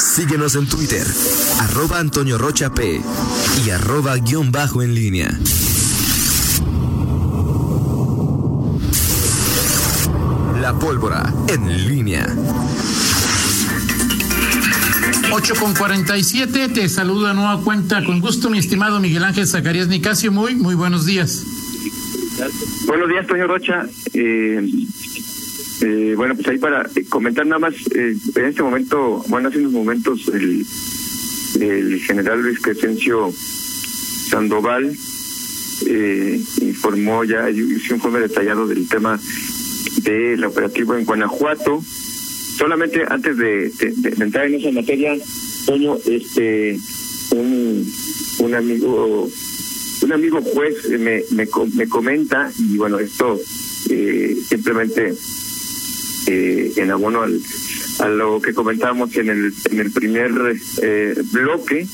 Síguenos en Twitter, arroba Antonio Rocha P y arroba guion bajo en línea. La pólvora en línea. 8 con 47, te saluda nueva cuenta con gusto mi estimado Miguel Ángel Zacarías Nicasio, muy, muy buenos días. Buenos días, Toño Rocha. Eh, eh, bueno, pues ahí para comentar nada más, eh, en este momento, bueno, hace unos momentos el, general Luis Crescencio Sandoval eh, informó ya, hizo un informe detallado del tema del operativo en Guanajuato. Solamente antes de entrar en esa materia, Toño, este, un, un amigo un amigo juez me, me, me comenta, y bueno, esto eh, simplemente eh, en abono al, a lo que comentábamos en el, en el primer eh, bloque,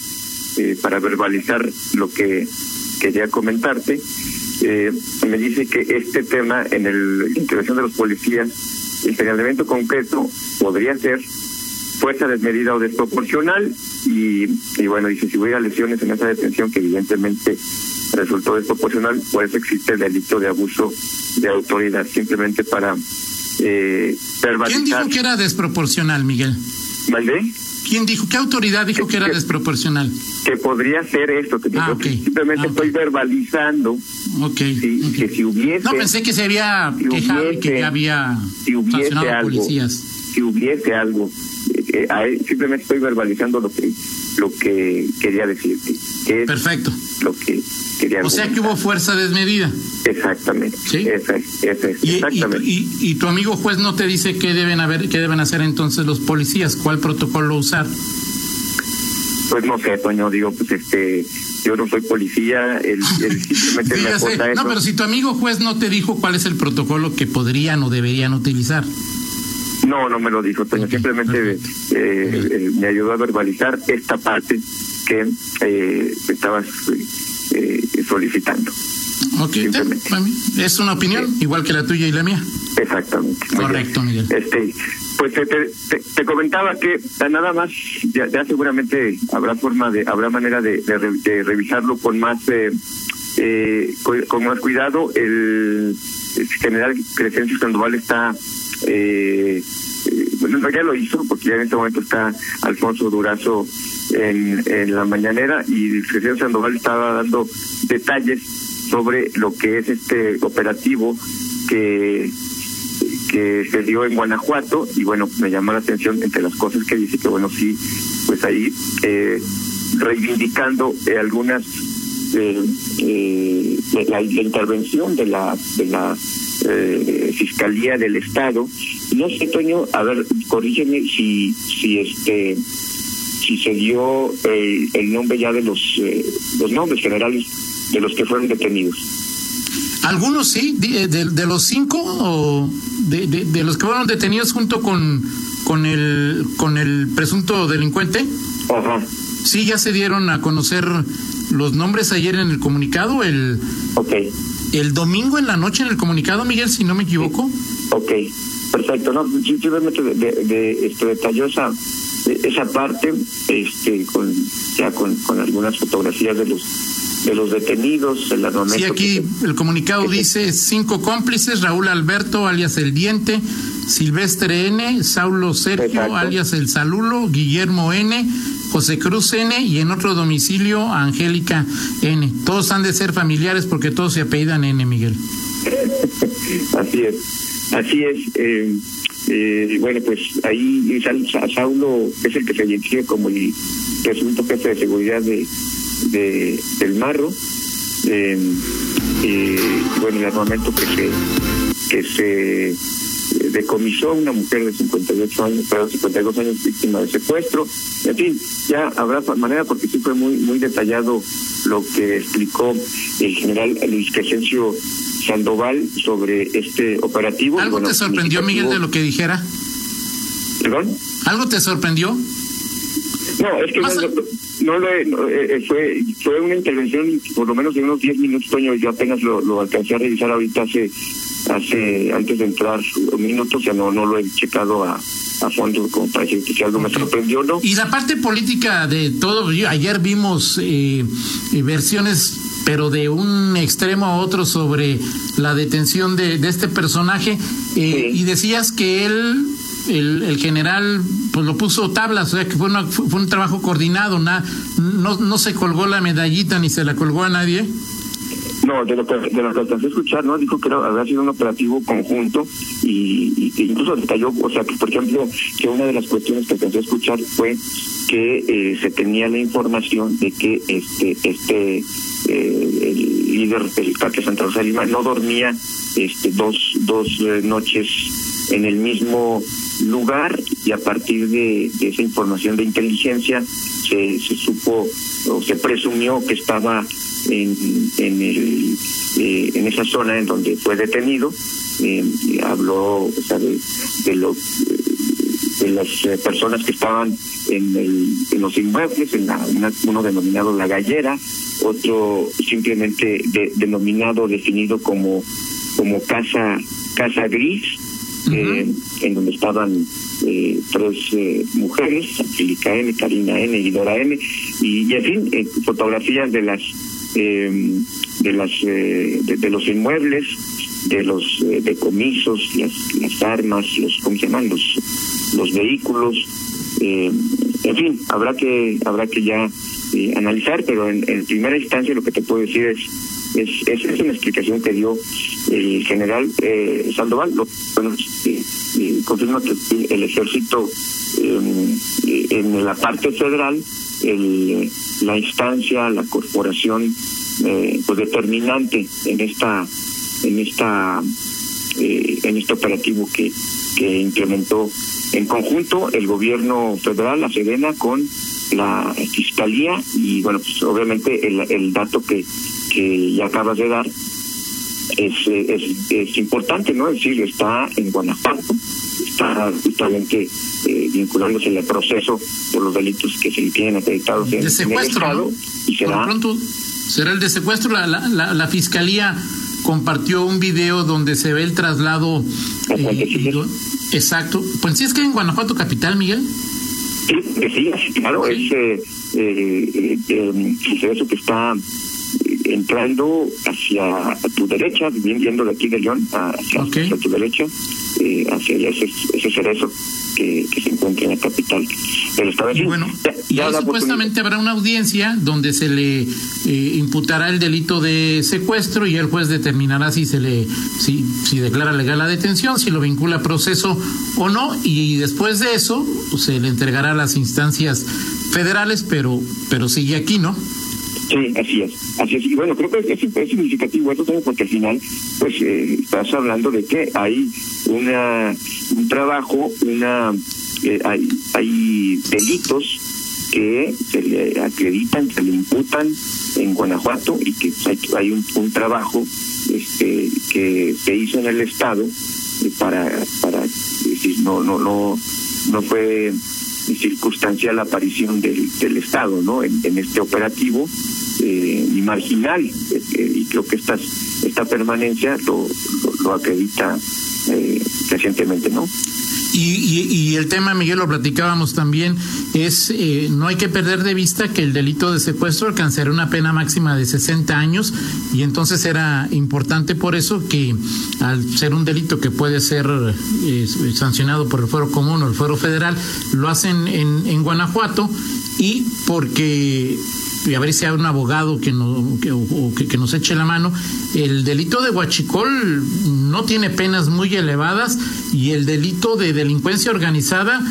eh, para verbalizar lo que quería comentarte, eh, me dice que este tema en el intervención de los policías, el señalamiento concreto podría ser fuerza desmedida o desproporcional y, y bueno, dice, si hubiera lesiones en esa detención que evidentemente resultó desproporcional, pues existe el delito de abuso de autoridad, simplemente para eh, verbalizar. ¿Quién dijo que era desproporcional, Miguel? ¿Vale? ¿Quién dijo, qué autoridad dijo que era desproporcional? Que podría ser esto, que Ah, yo ok. simplemente Ah, ok. estoy verbalizando Ok. si, que si hubiese, No, pensé que se había si quejado y que hubiese- ya había si hubiese sancionado algo, policías. si hubiese algo, eh, eh, simplemente estoy verbalizando lo que lo que quería decirte, que es Perfecto. lo que quería O sea que hubo fuerza desmedida. Exactamente. Sí. Esa es, esa es, Y, y, exactamente. y- y tu amigo juez no te dice qué deben haber, qué deben hacer entonces los policías, cuál protocolo usar. Pues no sé, Toño, digo, pues este, yo no soy policía, él, él simplemente Sí, me eso. No, pero si tu amigo juez no te dijo cuál es el protocolo que podrían o deberían utilizar. No, no me lo dijo, Toño, simplemente eh, eh, me ayudó a verbalizar esta parte que eh, estabas eh, eh, solicitando. Ok, es una opinión, igual que la tuya y la mía. Exactamente. Correcto. Miguel. Este, pues te, te, te- te comentaba que nada más ya, ya seguramente habrá forma de habrá manera de, de re- de revisarlo con más eh, eh, con, con más cuidado. El, el general Crescencio Sandoval está eh, bueno, no, ya lo hizo porque ya en este momento está Alfonso Durazo en, la mañanera y el Crescencio Sandoval estaba dando detalles sobre lo que es este operativo que que se dio en Guanajuato. Y bueno me llamó la atención entre las cosas que dice que bueno sí pues ahí eh, reivindicando eh, algunas eh, eh, de la, la intervención de la de la eh, fiscalía del estado. No sé Toño a ver corrígeme si si este si se dio eh, el nombre ya de los eh, los nombres generales de los que fueron detenidos. Algunos sí, de, de- de los cinco o de, los que fueron detenidos junto con, con, el, con el presunto delincuente, Ajá. sí ya se dieron a conocer los nombres ayer en el comunicado, el, ok el domingo en la noche en el comunicado, Miguel, si no me equivoco. Ok, perfecto. No, simplemente de, de, de, este, detalló esa, de- esa parte, este, con, ya con, con algunas fotografías de los de los detenidos, el. Sí, aquí el comunicado dice cinco cómplices, Raúl Alberto, alias El Diente, Silvestre N, Saulo Sergio, Exacto. alias El Salulo, Guillermo N, José Cruz N y en otro domicilio Angélica N. Todos han de ser familiares porque todos se apellidan N, Miguel. así es, así es. Eh, eh, bueno, pues ahí Sa- Sa- Saulo es el que se identifica como el presunto jefe de seguridad de, de del Marro. Eh, eh, bueno, el armamento que se que se decomisó una mujer de 58 años, perdón, 52 años víctima de secuestro. En fin, ya habrá manera porque sí fue muy muy detallado lo que explicó el general Luis Crescencio Sandoval sobre este operativo. ¿Algo Bueno, te sorprendió, Miguel, de lo que dijera? ¿Perdón? ¿Algo te sorprendió? No, es que no, no lo no, eh, eh, fue, fue una intervención por lo menos de unos 10 minutos, Toño, yo apenas lo, lo alcancé a revisar ahorita hace, hace antes de entrar un minuto, o sea, no, no lo he checado a, a fondo como para decir que si algo me sorprendió no. Y la parte política de todo, ayer vimos eh, versiones pero de un extremo a otro sobre la detención de, de este personaje eh, y decías que él el, el, general pues lo puso tablas, o sea que fue, una, fue un trabajo coordinado, na, no, no se colgó la medallita ni se la colgó a nadie. No, de lo que, de lo que alcancé a escuchar, ¿no? Dijo que era, había sido un operativo conjunto y, y incluso detalló, o sea, que por ejemplo, que una de las cuestiones que alcancé a escuchar fue que eh, se tenía la información de que este este eh, el líder del Parque Santa Rosa de Lima no dormía este dos dos eh, noches en el mismo lugar y a partir de, esa información de inteligencia se, se supo o se presumió que estaba en, en, el, eh, en esa zona en donde fue detenido. Eh, habló o sea, de, de, lo, de las eh, personas que estaban en, el, en los inmuebles, en la, una, uno denominado La Gallera, otro simplemente de, denominado, definido como, como casa, casa gris, uh -huh. en donde estaban eh, tres eh, mujeres, Angélica N, Karina N y Dora N, y, y en fin, eh, fotografías de las eh, de las de, de, los inmuebles, de los decomisos, las, las armas, los ¿cómo se llaman? los los vehículos, en fin, habrá que habrá que ya analizar, pero en, en primera instancia lo que te puedo decir es es, es, es, una explicación que dio el general eh, Sandoval. Bueno, eh, eh, confirma que el ejército eh, en la parte federal, la instancia, la corporación pues determinante en esta en esta en este operativo que, que implementó en conjunto el gobierno federal, la Sedena, con la fiscalía y bueno pues obviamente el dato que que ya acabas de dar es, es, es importante, ¿no? Es decir, está en Guanajuato, está justamente eh, vinculándose al proceso por los delitos que se tienen acreditados en, de secuestro, en el. Y será, por pronto será el de secuestro. La, la, la, la fiscalía compartió un video donde se ve el traslado. Eh, exacto. Pues sí, es que en Guanajuato capital, Miguel. Sí, sí, claro, es eh, eh, eh, eso que está entrando hacia tu derecha, bien viendo de aquí de León, hacia, okay. hacia tu derecha, eh, hacia allá, ese, ese cerezo que, que, se encuentra en la capital del estado. Y bueno, ya, ya y supuestamente habrá una audiencia donde se le eh, imputará el delito de secuestro y el juez determinará si se le si, si declara legal la detención, si lo vincula a proceso o no, y después de eso pues, se le entregará a las instancias federales, pero pero sigue aquí, ¿no? Sí, así es, así es. Y bueno, creo que es, es significativo esto también porque al final, pues, eh, estás hablando de que hay una un trabajo, una eh, hay, hay delitos que se le acreditan, se le imputan en Guanajuato y que hay, hay un, un trabajo este que se hizo en el estado para para decir no no no no fue circunstancial la aparición del, del Estado ¿no? en este operativo eh, y marginal eh, y creo que esta, esta permanencia lo, lo, lo acredita eh, recientemente no y, y, y, el tema, Miguel, lo platicábamos también, es eh, no hay que perder de vista que el delito de secuestro alcanzará una pena máxima de 60 años y entonces era importante por eso que al ser un delito que puede ser eh, sancionado por el fuero común o el fuero federal, lo hacen en, en Guanajuato y porque y a ver si hay un abogado que, no, que, o, que, nos eche la mano. El delito de huachicol no tiene penas muy elevadas y el delito de delincuencia organizada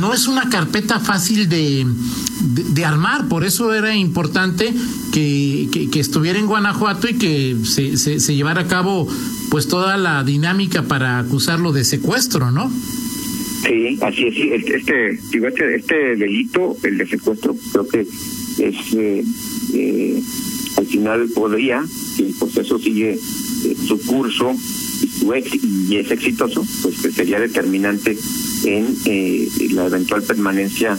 no es una carpeta fácil de, de, armar, por eso era importante que, que, que, estuviera en Guanajuato y que se, se, se llevara a cabo pues toda la dinámica para acusarlo de secuestro, ¿no? Sí, así es. Sí, este, digo, este, este delito, el de secuestro, creo que es eh, eh, al final podría, si el proceso sigue eh, su curso y, es exitoso, pues que sería determinante en eh, la eventual permanencia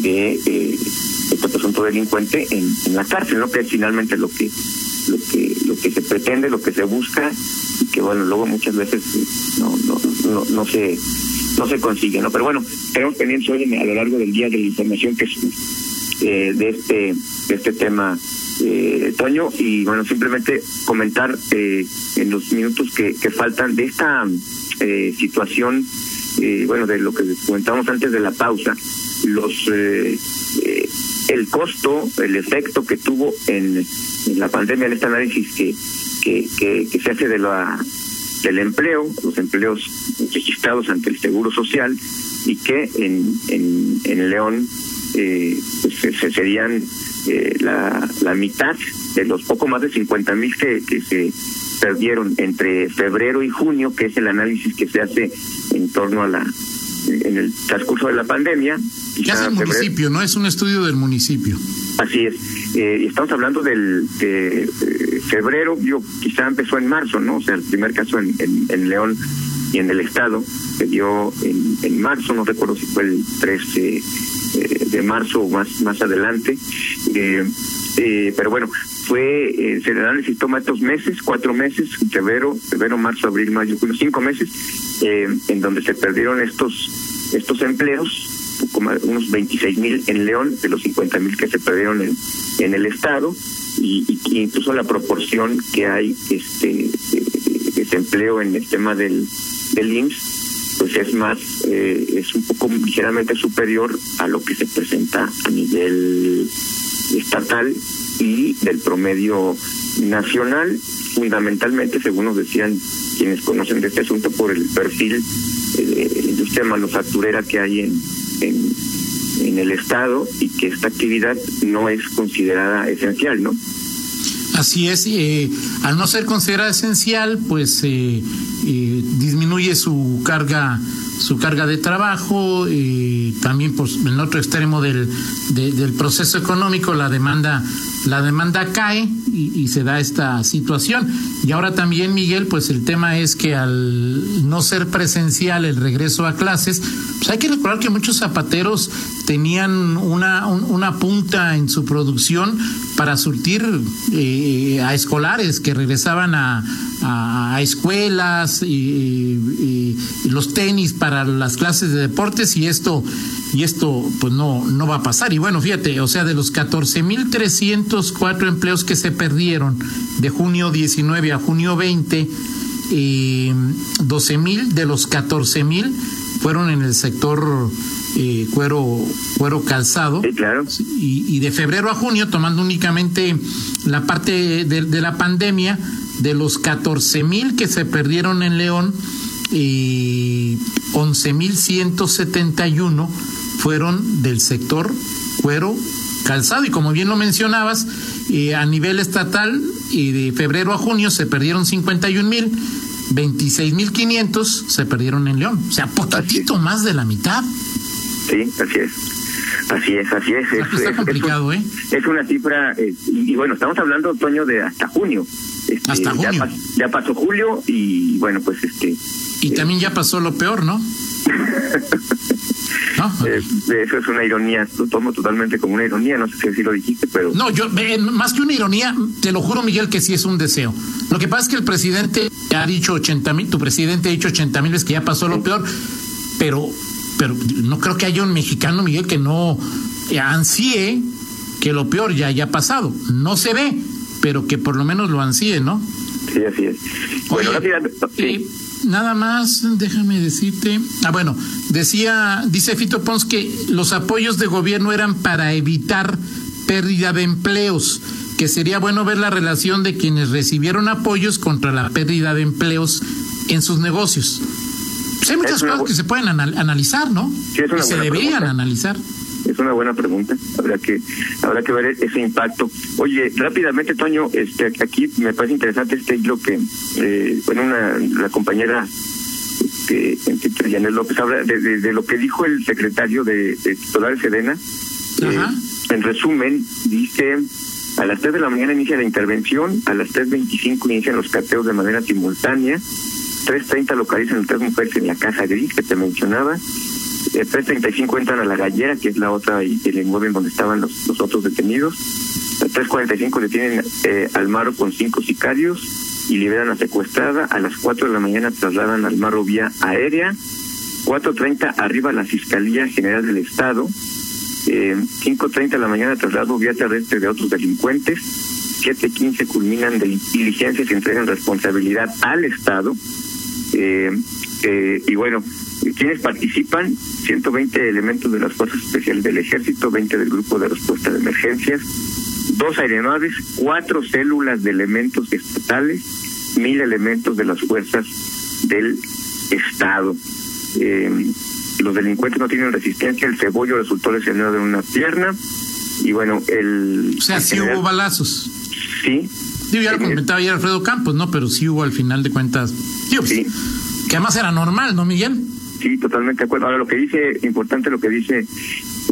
de este presunto delincuente en, en, la cárcel, ¿no? que es finalmente lo que lo que lo que se pretende, lo que se busca y que bueno luego muchas veces no no no, no se no se consigue, ¿no? Pero bueno, tenemos pendientes hoy a lo largo del día de la información que es eh, de este de este tema eh, Toño y bueno simplemente comentar eh, en los minutos que, que faltan de esta eh, situación eh, bueno de lo que comentamos antes de la pausa los eh, el costo el efecto que tuvo en, en la pandemia en este análisis que que, que, que se hace de la del empleo, los empleos registrados ante el Seguro Social y que en, en, León eh, pues, se, serían eh, la, la mitad de los poco más de 50 mil que, que se perdieron entre febrero y junio, que es el análisis que se hace en torno a la en el transcurso de la pandemia. ¿Qué hace el municipio? No es un estudio del municipio. Así es. Eh, estamos hablando del de, eh, febrero, yo quizá empezó en marzo, ¿no? O sea, el primer caso en, en, en León y en el estado se dio en, en marzo, no recuerdo si fue el 13 eh, de marzo o más más adelante. Eh, eh, pero bueno, fue eh, el análisis toma estos meses, cuatro meses, febrero, febrero, marzo, abril, mayo, junio, cinco meses, eh, en donde se perdieron estos estos empleos unos 26 mil en León de los 50 mil que se perdieron en, en el estado y, incluso la proporción que hay este de desempleo en el tema del del IMSS pues es más eh, es un poco ligeramente superior a lo que se presenta a nivel estatal y del promedio nacional fundamentalmente según nos decían quienes conocen de este asunto por el perfil eh, industria manufacturera que hay en, en, en el estado y que esta actividad no es considerada esencial, ¿no? Así es, eh, al no ser considerada esencial, pues eh, eh, disminuye su carga su carga de trabajo y también pues en el otro extremo del, de- del proceso económico la demanda la demanda cae y, se da esta situación. Y ahora también Miguel pues el tema es que al no ser presencial el regreso a clases pues hay que recordar que muchos zapateros tenían una un- una punta en su producción para surtir eh, a escolares que regresaban a, escuelas y los tenis para las clases de deportes y esto y esto pues no no va a pasar. Y bueno fíjate o sea de los 14.304 empleos que se perdieron de junio 19 a junio 20 eh, 12.000 de los 14.000 fueron en el sector eh, cuero cuero calzado Sí, claro. y, y de febrero a junio, tomando únicamente la parte de, de la pandemia, de los 14 mil que se perdieron en León, y 11 mil 171 fueron del sector cuero calzado. Y como bien lo mencionabas, eh, a nivel estatal, y de febrero a junio se perdieron 51 mil. 26.500 se perdieron en León, o sea, poquitito más de la mitad. Sí, así es. Así es, así es. Es, está es- complicado, es, ¿eh? es una cifra, eh, y, y bueno, estamos hablando, Toño, de hasta junio. Este, Hasta Ya, junio. pas- ya pasó julio y bueno, pues este... Y eh, también ya pasó lo peor, ¿no? ¿No? eh, eso es una ironía, lo tomo totalmente como una ironía, no sé si así lo dijiste, pero... No, yo, eh, más que una ironía, te lo juro, Miguel, que sí es un deseo. Lo que pasa es que el presidente ha dicho 80 mil, tu presidente ha dicho 80 mil veces que ya pasó lo peor, pero, pero no creo que haya un mexicano, Miguel, que no ansíe que lo peor ya haya pasado. No se ve, pero que por lo menos lo ansíe, ¿no? Sí, así es. Bueno, rápidamente, sí. Nada más, déjame decirte. Ah, bueno, decía, dice Fito Pons que los apoyos de gobierno eran para evitar pérdida de empleos, que sería bueno ver la relación de quienes recibieron apoyos contra la pérdida de empleos en sus negocios. Pues hay muchas Es cosas que se pueden anal- analizar, ¿no? Sí, y se deberían pregunta. analizar. Es una buena pregunta. Habrá que habrá que ver ese impacto. Oye, rápidamente, Toño, este aquí me parece interesante este hilo que eh, bueno una la compañera que este, Janet López habla de, de- de lo que dijo el secretario de, de titular de Sedena. Eh, en resumen, dice a las 3 de la mañana inicia la intervención, a las 3.25 inician los cateos de manera simultánea, 3.30 localizan a tres mujeres en la casa gris que te mencionaba, eh, 3.35 entran a la gallera, que es la otra, y el inmueble donde estaban los, los otros detenidos. A 3.45 detienen eh, al Maro con cinco sicarios y liberan a secuestrada. A las 4 de la mañana trasladan al Maro vía aérea. 4.30 arriba la Fiscalía General del Estado, eh, 5.30 de la mañana traslado vía terrestre de otros delincuentes, 7.15 culminan de diligencias y entregan responsabilidad al Estado. Eh, eh, y bueno, quienes participan, 120 elementos de las Fuerzas Especiales del Ejército, 20 del Grupo de Respuesta de Emergencias, dos aeronaves, cuatro células de elementos estatales, mil elementos de las fuerzas del Estado. Eh, los delincuentes no tienen resistencia, el cebollo resultó lesionado de una pierna y bueno, el... O sea, sí hubo balazos. Sí. Digo, ya lo comentaba ayer Alfredo Campos, ¿no? Pero sí hubo al final de cuentas... Pues, sí. Que además era normal, ¿no, Miguel? Sí, totalmente de acuerdo. Ahora, lo que dice, importante lo que dice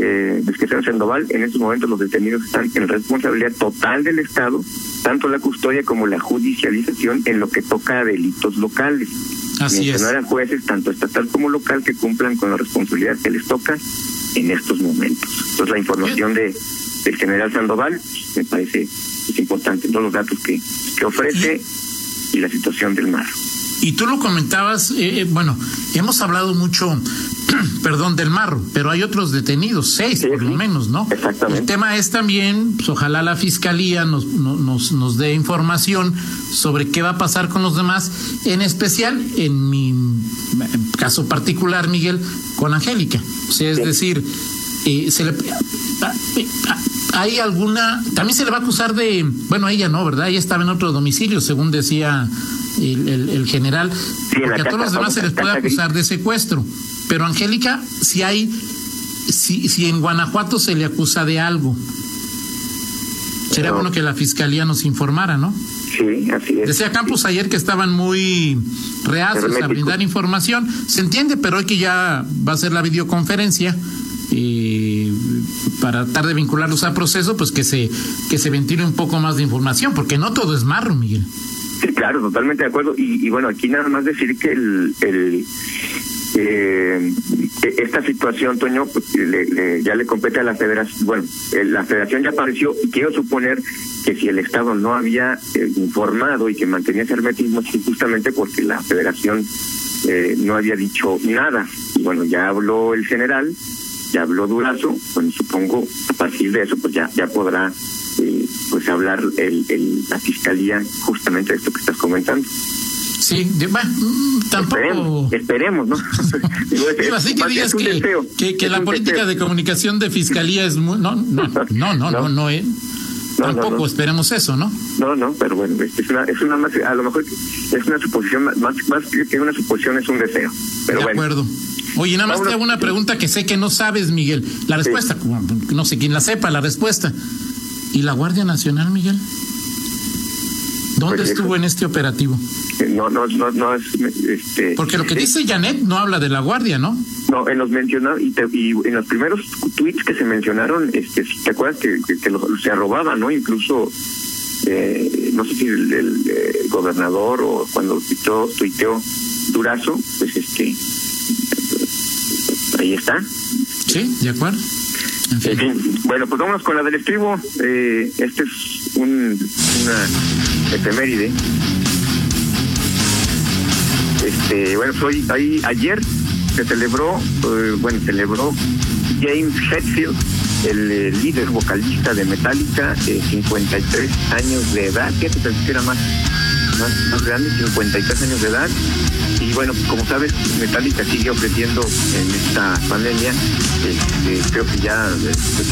eh, Desquesero Sandoval, en estos momentos los detenidos están en responsabilidad total del Estado, tanto la custodia como la judicialización en lo que toca a delitos locales. Así es. a jueces, tanto estatal como local, que cumplan con la responsabilidad que les toca en estos momentos. Entonces, la información de del general Sandoval me parece es importante, todos los datos que, que ofrece y la situación del mar. Y tú lo comentabas, eh, eh, bueno, hemos hablado mucho, perdón, del marro, pero hay otros detenidos, seis por lo menos, ¿no? Exactamente. El tema es también, pues, ojalá la fiscalía nos, nos, nos dé información sobre qué va a pasar con los demás, en especial, en mi caso particular, Miguel, con Angélica. O sea, es decir, eh, se le hay alguna, también se le va a acusar de, bueno, ella no, ¿verdad? Ella estaba en otro domicilio, según decía el, general, porque a todos los demás se les puede acusar de secuestro, pero Angélica, si hay, si, si en Guanajuato se le acusa de algo, sería bueno que la fiscalía nos informara, ¿no? Sí, así es. Decía Campos ayer que estaban muy reacios a brindar información. Se entiende, pero hoy que ya va a ser la videoconferencia, y para tratar de vincularlos al proceso, pues que se, que se ventile un poco más de información, porque no todo es marro, Miguel. Sí, claro, totalmente de acuerdo. Y, bueno, aquí nada más decir que el, el eh, esta situación, Toño, pues, ya le compete a la federación. Bueno, la federación ya apareció y quiero suponer que si el Estado no había eh, informado y que mantenía ese hermetismo, justamente porque la federación eh, no había dicho nada. Y bueno, ya habló el general ya habló Durazo, bueno, supongo a partir de eso pues ya ya podrá eh, pues hablar el, el, la fiscalía justamente de esto que estás comentando. Sí, bueno, mm, tampoco. Esperemos, ¿no? así que digas que, que, la política de comunicación de fiscalía es muy. No, no, no, no, no, no, eh. Tampoco esperemos eso, ¿no? No, no, pero bueno, es una, es una más, a lo mejor es una suposición, más, más que una suposición es un deseo. Pero de bueno. acuerdo. Oye, nada más te hago una pregunta que sé que no sabes, Miguel. La respuesta, no sé quién la sepa, la respuesta. ¿Y la Guardia Nacional, Miguel? ¿Dónde pues estuvo en este operativo? Eh, no, no, no, no es. Este, Porque lo que dice Janet no habla de la Guardia, ¿no? No, en los mencionados y, y, en los primeros tweets que se mencionaron, este, ¿te acuerdas que, que, se arrobaban, no? Incluso, eh, no sé si el, gobernador o cuando tuiteó, tuiteó Durazo, pues este ahí está. Sí, de acuerdo. En fin. Bueno, pues vamos con la del estribo. Eh, este es un, una efeméride. Este, bueno, soy ahí ayer se celebró, eh, bueno, celebró James Hetfield, el, líder vocalista de Metallica, eh, 53 años de edad, pensé que era más, más, más grande, 53 años de edad, y bueno, como sabes, Metallica sigue ofreciendo en esta pandemia, este, creo que ya, este,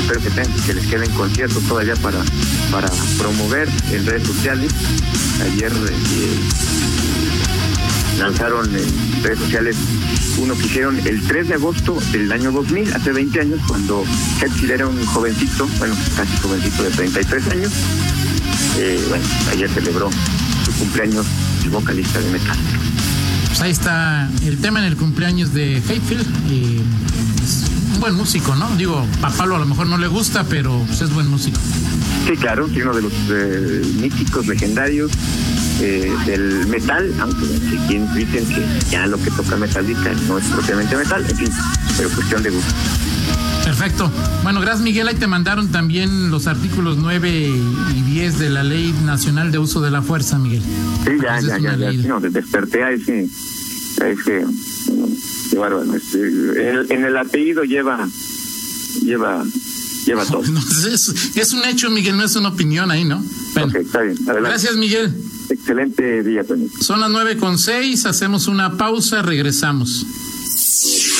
espero que, tengan, que les queden conciertos todavía para, para promover en redes sociales. Ayer eh, lanzaron en redes sociales uno que hicieron el 3 de agosto del año 2000, hace 20 años, cuando Hetfield era un jovencito, bueno, casi jovencito de 33 años. Eh, bueno, ayer celebró su cumpleaños el vocalista de Metallica. Pues ahí está el tema en el cumpleaños de Hatfield. Y es un buen músico, ¿no? Digo, a Pablo a lo mejor no le gusta, pero pues, es buen músico. Sí, claro, sí, uno de los eh, míticos legendarios eh, del metal, aunque quien dicen que ya lo que toca Metallica no es propiamente metal, en fin, pero cuestión de gusto. Perfecto. Bueno, gracias Miguel. Ahí te mandaron también los artículos 9 y 10 de la Ley Nacional de Uso de la Fuerza, Miguel. Sí, ya, ya, ya, ya. No, desperté a ese, Es que, qué bárbaro. Este, en, en el apellido lleva, lleva lleva todo. No, es, es, un hecho, Miguel, no es una opinión ahí, ¿no? Bueno, okay, está bien. Adelante. Gracias, Miguel. Excelente día, Tony. Son las nueve con seis, hacemos una pausa, regresamos.